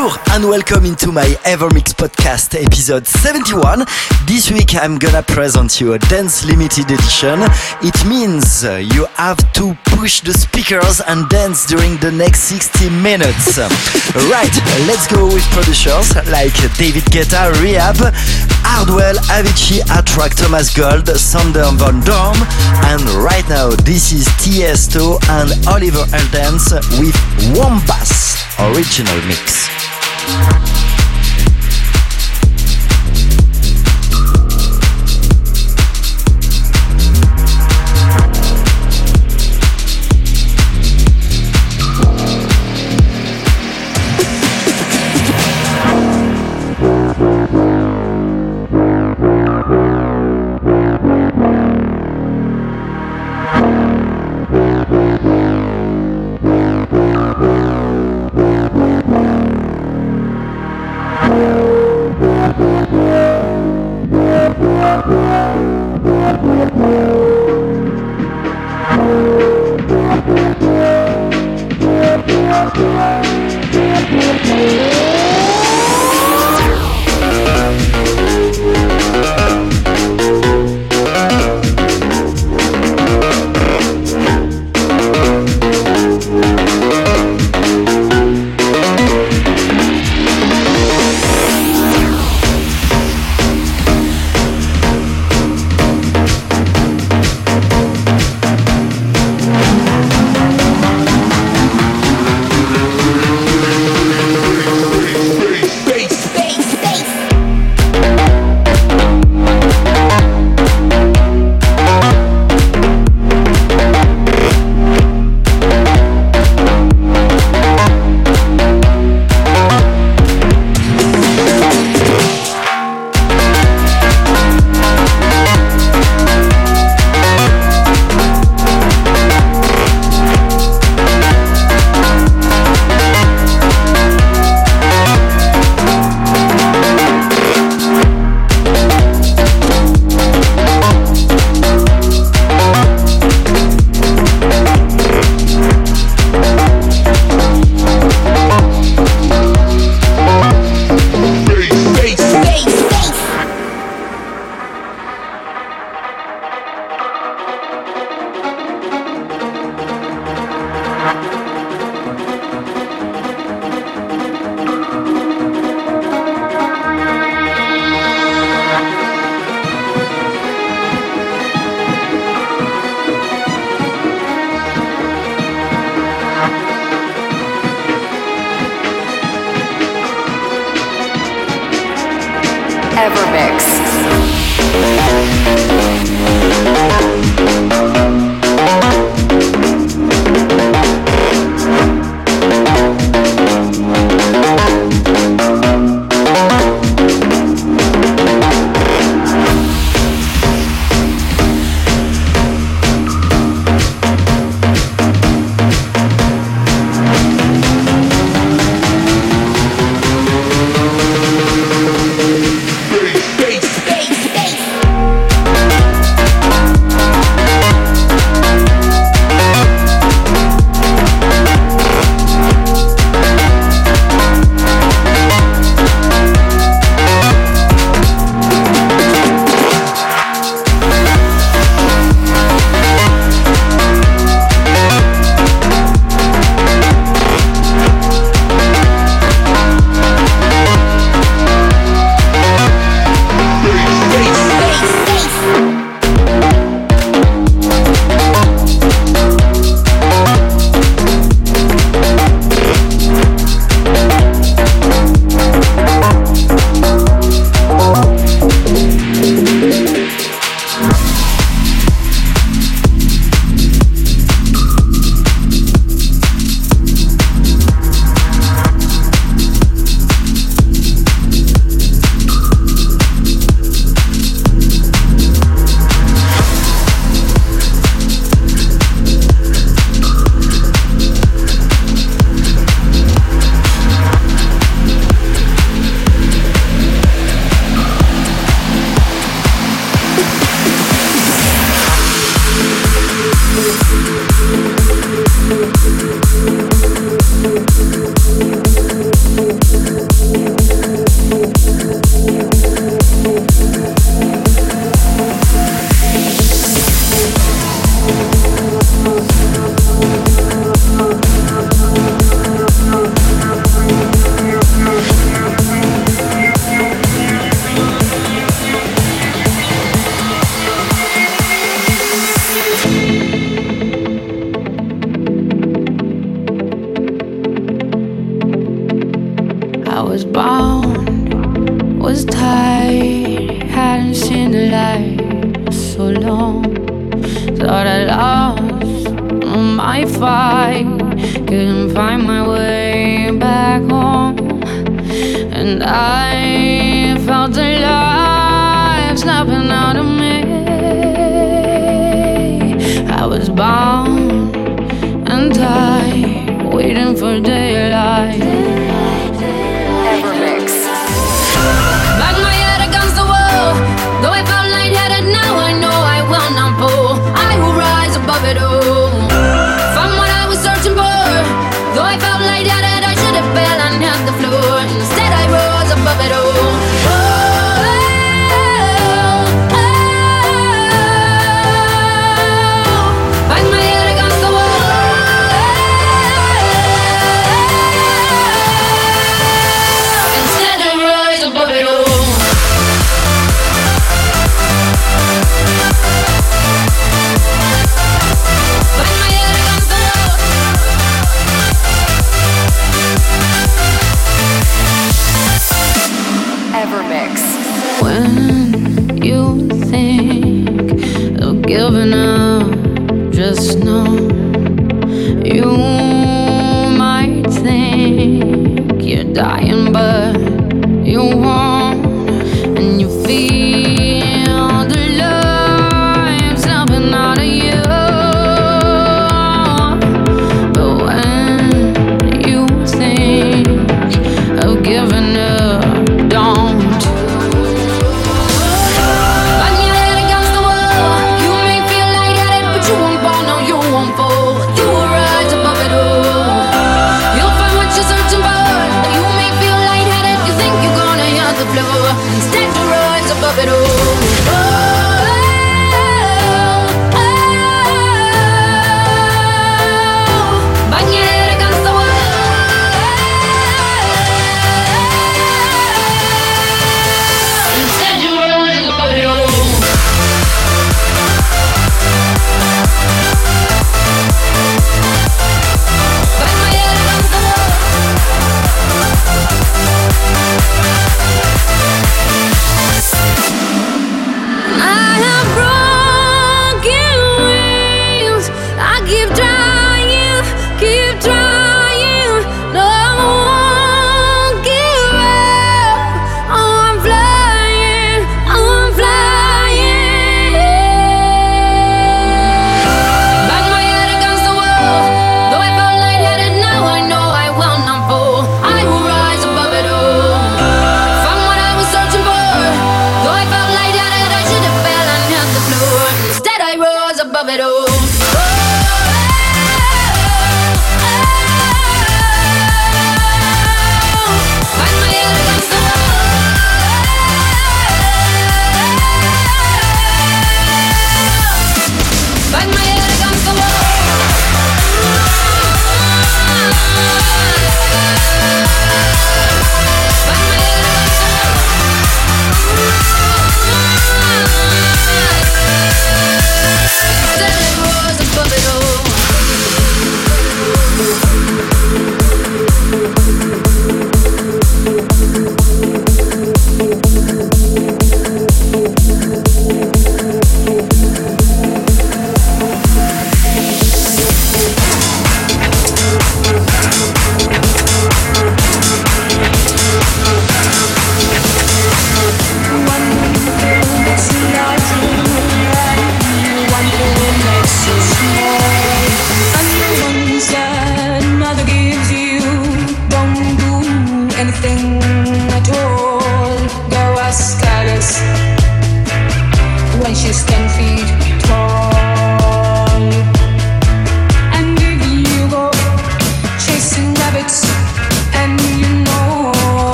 Bonjour and welcome into my Evermix podcast episode 71. This week I'm gonna present you a dance limited edition. It means you have to push the speakers and dance during the next 60 minutes. right, let's go with producers like David Guetta, R3HAB, Hardwell, Avicii, A-Trak, Thomas Gold, Sander Van Doorn, and right now this is Tiesto and Oliver Heldens with Wombass original mix life.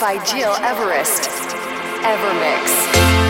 by Gil Everest. Evermix.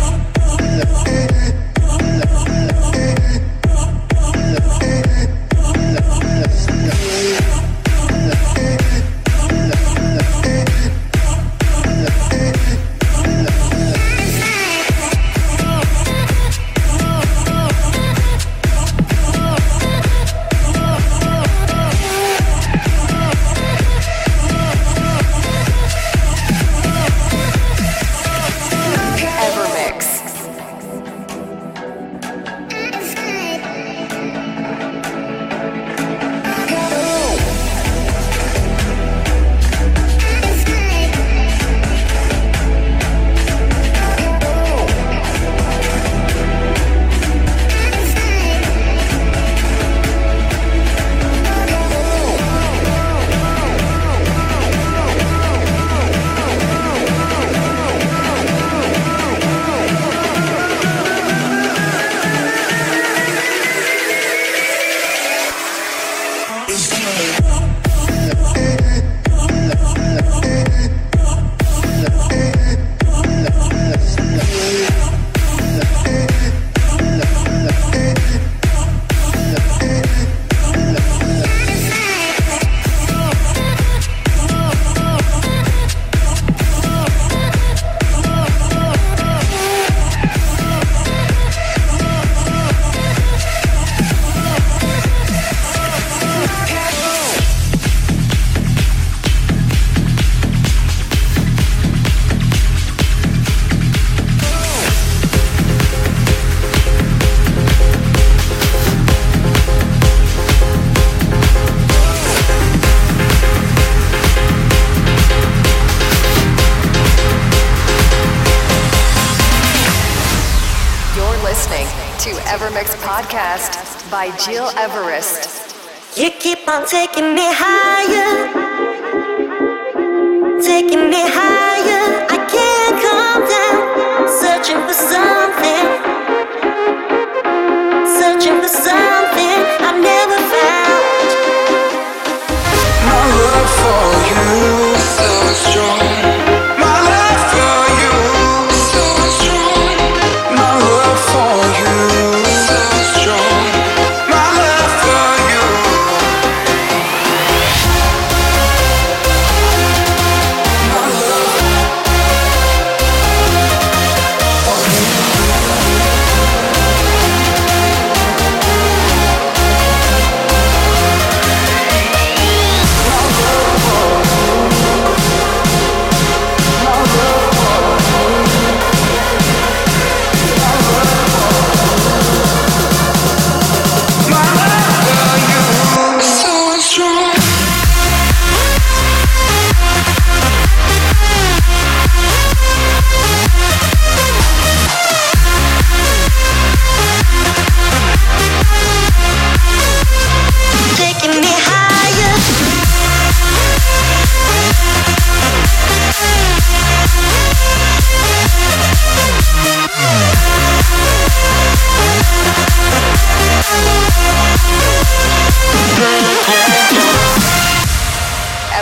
Yeah. By Gil Everest. You keep on taking me higher, taking me higher. I can't come down, searching for something, searching for something I never found. My love for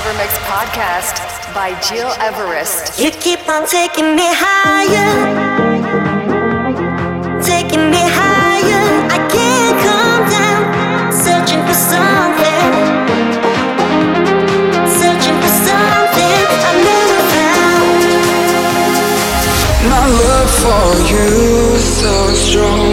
Evermix podcast by Gil Everest. You keep on taking me higher, taking me higher. I can't come down, searching for something. for you is so strong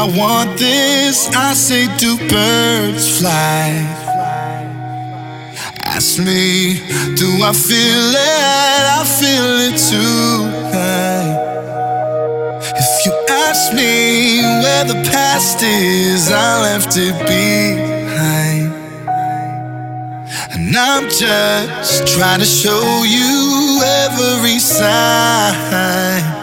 I want this? I say, do birds fly? Ask me, do I feel it? I feel it tonight. If you ask me where the past is, I left it behind. And I'm just trying to show you every sign.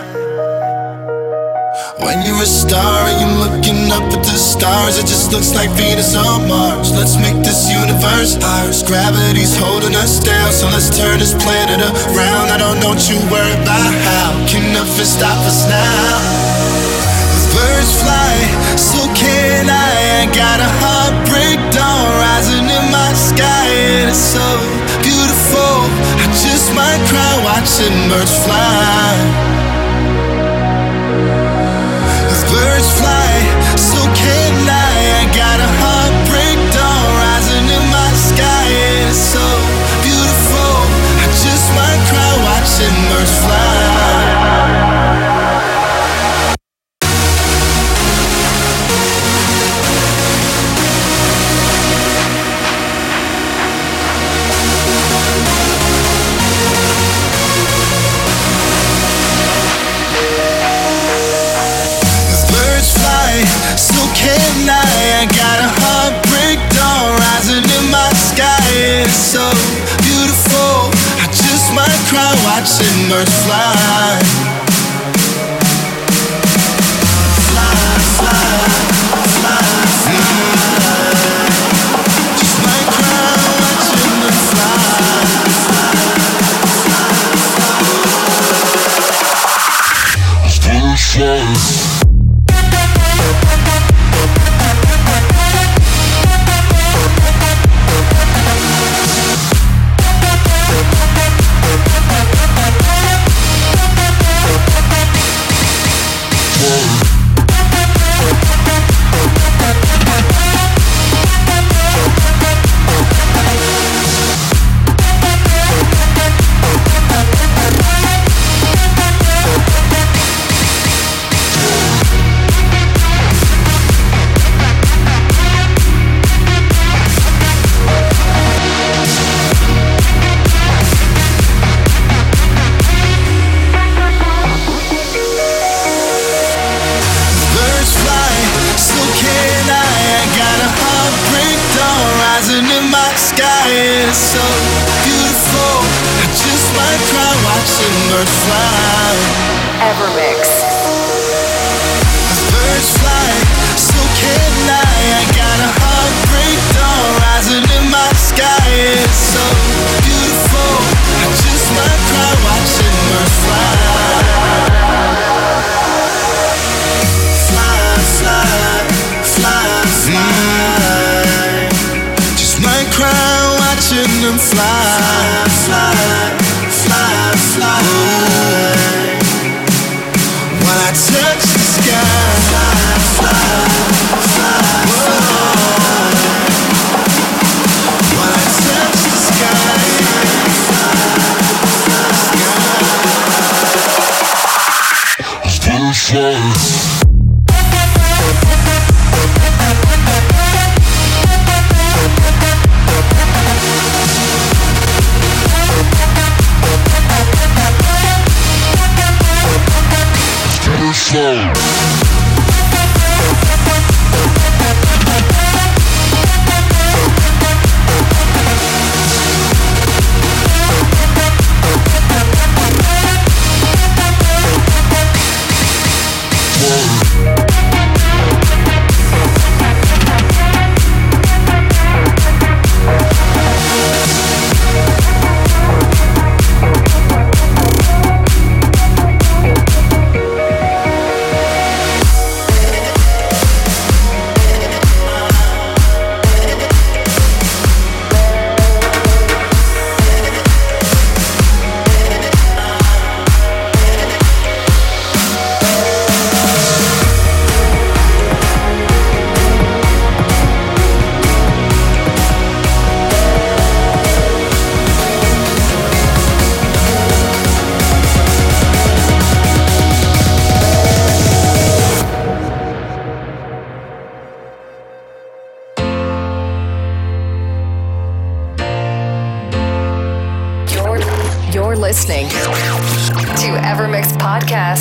When you're a star and you're looking up at the stars, it just looks like Venus on Mars. Let's make this universe ours. Gravity's holding us down, so let's turn this planet around. I don't know what you worry about how. Can nothing stop us now? Birds fly, so can I. I got a heartbreak dawn rising in my sky, and it's so beautiful. I just might cry watching birds fly. Fly. Fly,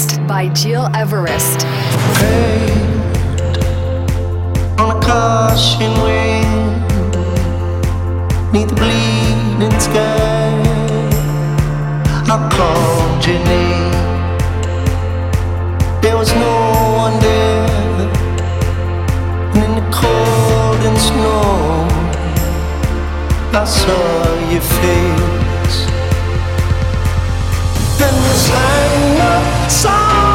Everest by Gil Everest. Hey, on a caution the bleeding sky, I called your name. There was no one there, in the cold and snow, I saw your face. Then the sign up. Some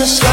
was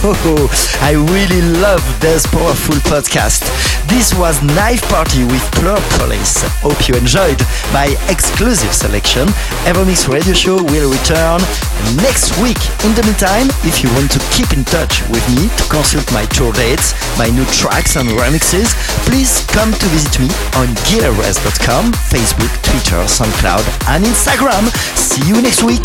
I really love this powerful podcast. This was Knife Party with Plur Police. Hope you enjoyed my exclusive selection. Evermix Radio Show will return next week. In the meantime, if you want to keep in touch with me to consult my tour dates, my new tracks and remixes, please come to visit me on gileverest.com, Facebook, Twitter, SoundCloud, and Instagram. See you next week.